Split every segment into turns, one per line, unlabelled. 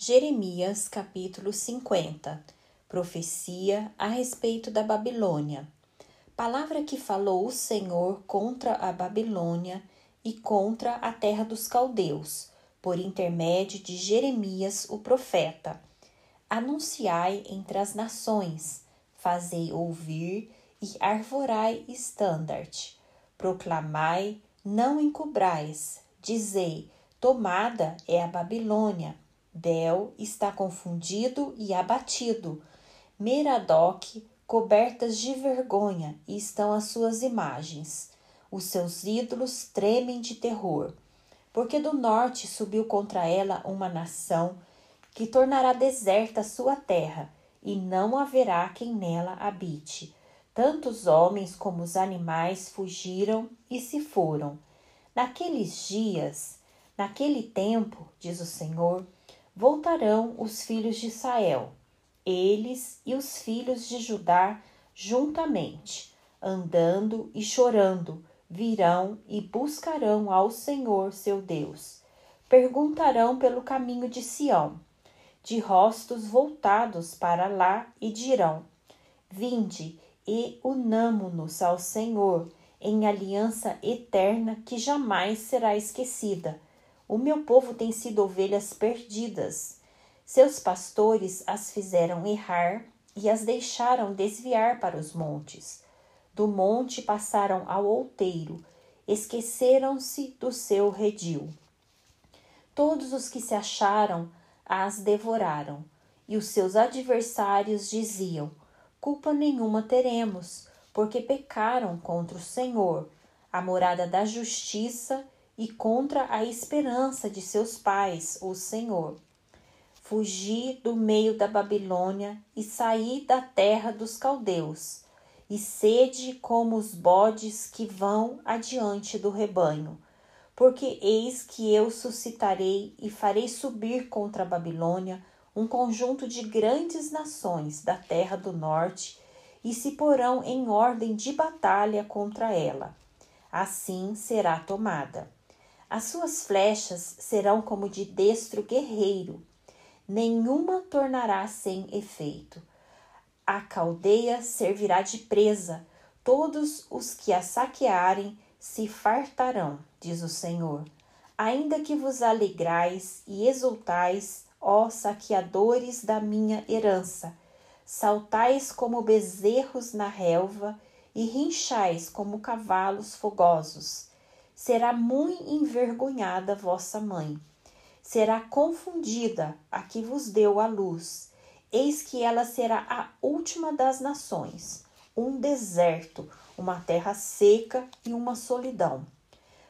Jeremias capítulo 50 Profecia a respeito da Babilônia. Palavra que falou o Senhor contra a Babilônia e contra a terra dos caldeus, por intermédio de Jeremias o profeta. Anunciai entre as nações, fazei ouvir e arvorai estandarte. Proclamai, não encobrais, dizei: tomada é a Babilônia Bel está confundido e abatido. Meradoc, cobertas de vergonha, estão as suas imagens. Os seus ídolos tremem de terror. Porque do norte subiu contra ela uma nação que tornará deserta sua terra, e não haverá quem nela habite. Tanto os homens como os animais fugiram e se foram. Naqueles dias, naquele tempo, diz o Senhor, voltarão os filhos de Israel, eles e os filhos de Judá juntamente, andando e chorando, virão e buscarão ao Senhor seu Deus. Perguntarão pelo caminho de Sião, de rostos voltados para lá, e dirão: Vinde e unamo-nos ao Senhor em aliança eterna que jamais será esquecida o meu povo tem sido ovelhas perdidas. Seus pastores as fizeram errar e as deixaram desviar para os montes. Do monte passaram ao outeiro, esqueceram-se do seu redil. Todos os que se acharam as devoraram, e os seus adversários diziam: Culpa nenhuma teremos, porque pecaram contra o Senhor, a morada da justiça contra a esperança de seus pais, o Senhor. Fugi do meio da Babilônia e saí da terra dos caldeus, e sede como os bodes que vão adiante do rebanho. Porque eis que eu suscitarei e farei subir contra a Babilônia um conjunto de grandes nações da terra do norte, e se porão em ordem de batalha contra ela. Assim será tomada. As suas flechas serão como de destro guerreiro, nenhuma tornará sem efeito. A caldeia servirá de presa, todos os que a saquearem se fartarão, diz o Senhor. Ainda que vos alegrais e exultais, ó saqueadores da minha herança, saltais como bezerros na relva e rinchais como cavalos fogosos será muito envergonhada vossa mãe. Será confundida a que vos deu a luz. Eis que ela será a última das nações, um deserto, uma terra seca e uma solidão.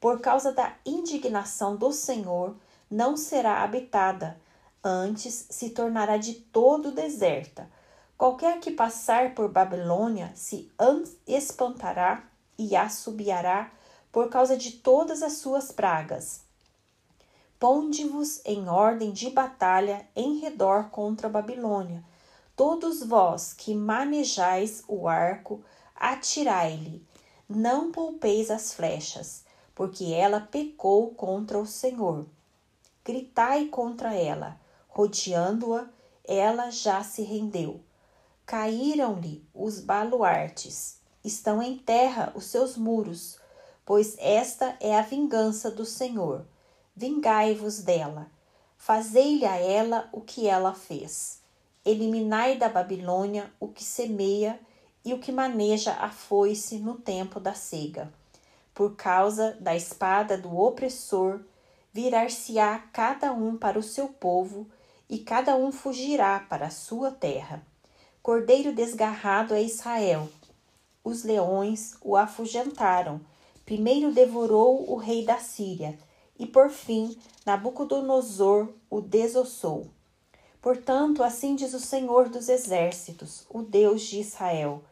Por causa da indignação do Senhor, não será habitada, antes se tornará de todo deserta. Qualquer que passar por Babilônia se espantará e assobiará por causa de todas as suas pragas. Ponde-vos em ordem de batalha em redor contra a Babilônia. Todos vós que manejais o arco, atirai-lhe. Não poupeis as flechas, porque ela pecou contra o Senhor. Gritai contra ela, rodeando-a, ela já se rendeu. Caíram-lhe os baluartes, estão em terra os seus muros, pois esta é a vingança do Senhor. Vingai-vos dela. Fazei-lhe a ela o que ela fez. Eliminai da Babilônia o que semeia e o que maneja a foice no tempo da cega. Por causa da espada do opressor, virar-se-á cada um para o seu povo, e cada um fugirá para a sua terra. Cordeiro desgarrado é Israel. Os leões o afugentaram, primeiro devorou o rei da Síria, e por fim Nabucodonosor o desossou. Portanto, assim diz o Senhor dos Exércitos, o Deus de Israel: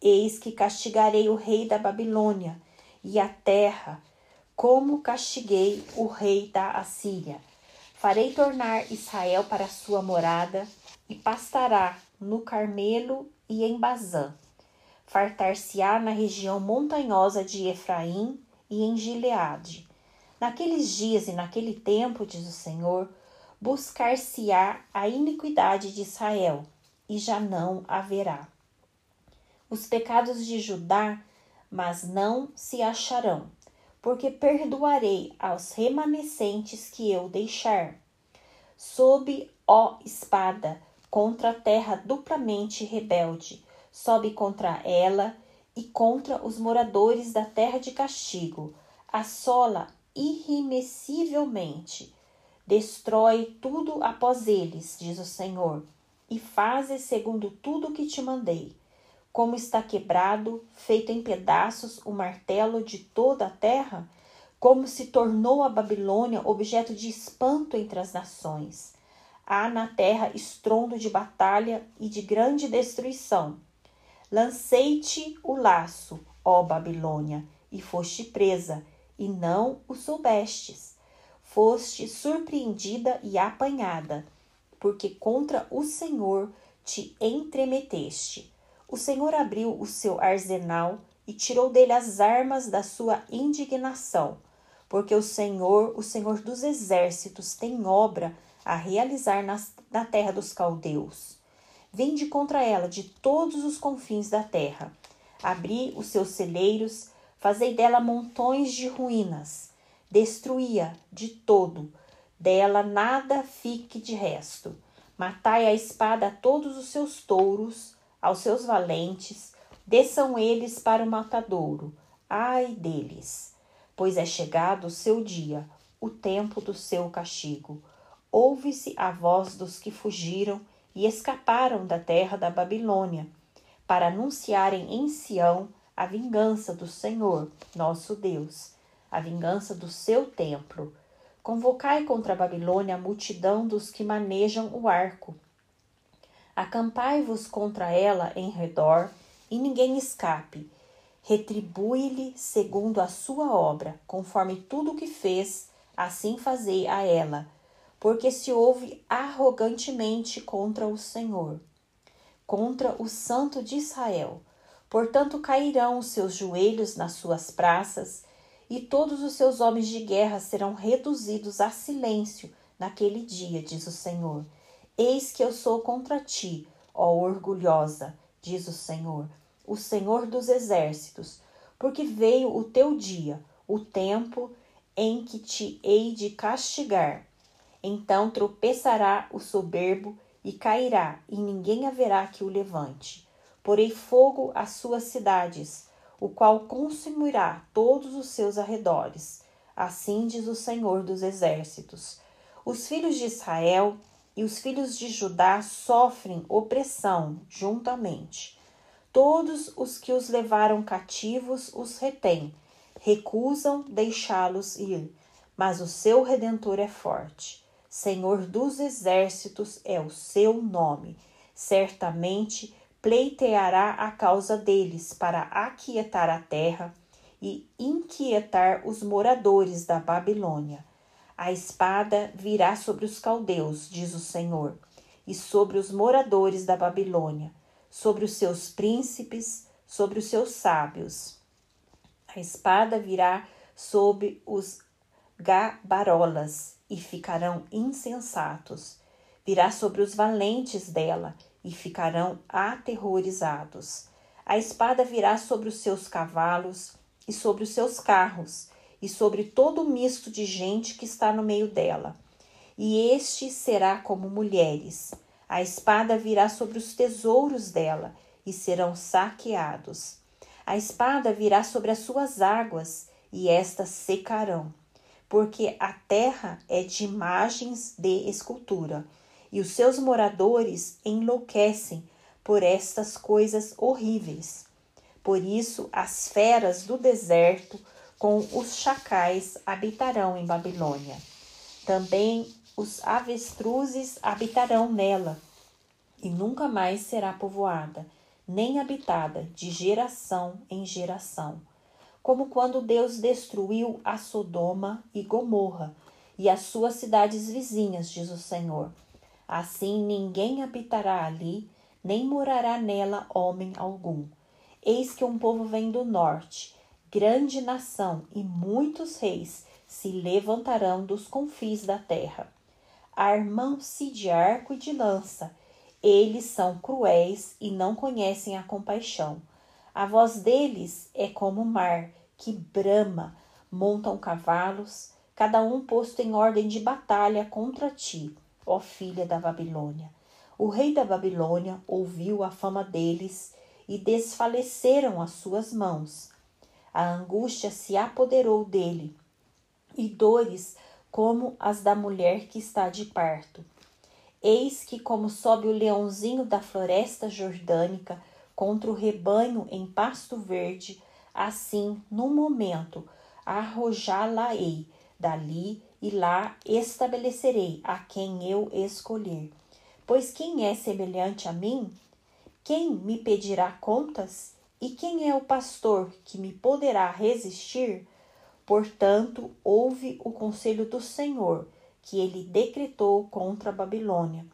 Eis que castigarei o rei da Babilônia e a terra, como castiguei o rei da Assíria. Farei tornar Israel para sua morada e pastará no Carmelo e em Bazã fartar-se-á na região montanhosa de Efraim e em Gileade. Naqueles dias e naquele tempo, diz o Senhor, buscar-se-á a iniquidade de Israel, e já não haverá. Os pecados de Judá, mas não se acharão, porque perdoarei aos remanescentes que eu deixar. Sob, ó espada, contra a terra duplamente rebelde, sobe contra ela e contra os moradores da terra de castigo, assola irremessivelmente, destrói tudo após eles, diz o Senhor, e fazes segundo tudo o que te mandei. Como está quebrado, feito em pedaços o martelo de toda a terra, como se tornou a Babilônia objeto de espanto entre as nações. Há na terra estrondo de batalha e de grande destruição. Lancei-te o laço, ó Babilônia, e foste presa, e não o soubestes. Foste surpreendida e apanhada, porque contra o Senhor te entremeteste. O Senhor abriu o seu arsenal e tirou dele as armas da sua indignação, porque o Senhor, o Senhor dos exércitos, tem obra a realizar na terra dos caldeus. Vinde contra ela de todos os confins da terra. Abri os seus celeiros, fazei dela montões de ruínas. Destruía de todo, dela nada fique de resto. Matai a espada a todos os seus touros, aos seus valentes, desçam eles para o matadouro. Ai deles! Pois é chegado o seu dia, o tempo do seu castigo ouve-se a voz dos que fugiram e escaparam da terra da Babilônia, para anunciarem em Sião a vingança do Senhor, nosso Deus, a vingança do seu templo. Convocai contra a Babilônia a multidão dos que manejam o arco. Acampai-vos contra ela em redor, e ninguém escape. Retribui-lhe segundo a sua obra, conforme tudo o que fez, assim fazei a ela porque se ouve arrogantemente contra o Senhor, contra o Santo de Israel. Portanto, cairão os seus joelhos nas suas praças, e todos os seus homens de guerra serão reduzidos a silêncio naquele dia, diz o Senhor. Eis que eu sou contra ti, ó orgulhosa, diz o Senhor, o Senhor dos exércitos, porque veio o teu dia, o tempo em que te hei de castigar então tropeçará o soberbo e cairá, e ninguém haverá que o levante. Porei fogo às suas cidades, o qual consumirá todos os seus arredores. Assim diz o Senhor dos Exércitos. Os filhos de Israel e os filhos de Judá sofrem opressão juntamente. Todos os que os levaram cativos os retêm, recusam deixá-los ir, mas o seu redentor é forte. Senhor dos exércitos é o seu nome. Certamente pleiteará a causa deles para aquietar a terra e inquietar os moradores da Babilônia. A espada virá sobre os caldeus, diz o Senhor, e sobre os moradores da Babilônia, sobre os seus príncipes, sobre os seus sábios. A espada virá sobre os gabarolas e ficarão insensatos. Virá sobre os valentes dela e ficarão aterrorizados. A espada virá sobre os seus cavalos e sobre os seus carros e sobre todo o misto de gente que está no meio dela. E este será como mulheres. A espada virá sobre os tesouros dela e serão saqueados. A espada virá sobre as suas águas e estas secarão porque a terra é de imagens de escultura, e os seus moradores enlouquecem por estas coisas horríveis. Por isso, as feras do deserto com os chacais habitarão em Babilônia. Também os avestruzes habitarão nela, e nunca mais será povoada, nem habitada de geração em geração como quando Deus destruiu a Sodoma e Gomorra e as suas cidades vizinhas, diz o Senhor. Assim ninguém habitará ali, nem morará nela homem algum. Eis que um povo vem do norte, grande nação, e muitos reis se levantarão dos confins da terra. armam-se de arco e de lança. Eles são cruéis e não conhecem a compaixão. A voz deles é como o mar, que brama, montam cavalos, cada um posto em ordem de batalha contra ti, ó filha da Babilônia. O rei da Babilônia ouviu a fama deles e desfaleceram as suas mãos. A angústia se apoderou dele, e dores como as da mulher que está de parto. Eis que, como sobe o leãozinho da floresta jordânica contra o rebanho em pasto verde, assim, num momento, arrojá-la-ei dali e lá estabelecerei a quem eu escolher. Pois quem é semelhante a mim? Quem me pedirá contas? E quem é o pastor que me poderá resistir? Portanto, ouve o conselho do Senhor, que ele decretou contra a Babilônia,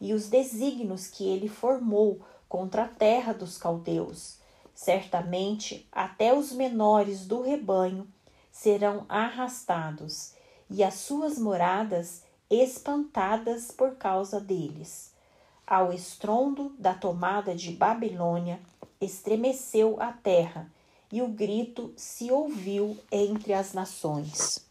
e os desígnios que ele formou contra a terra dos caldeus. Certamente, até os menores do rebanho serão arrastados, e as suas moradas espantadas por causa deles. Ao estrondo da tomada de Babilônia, estremeceu a terra, e o grito se ouviu entre as nações.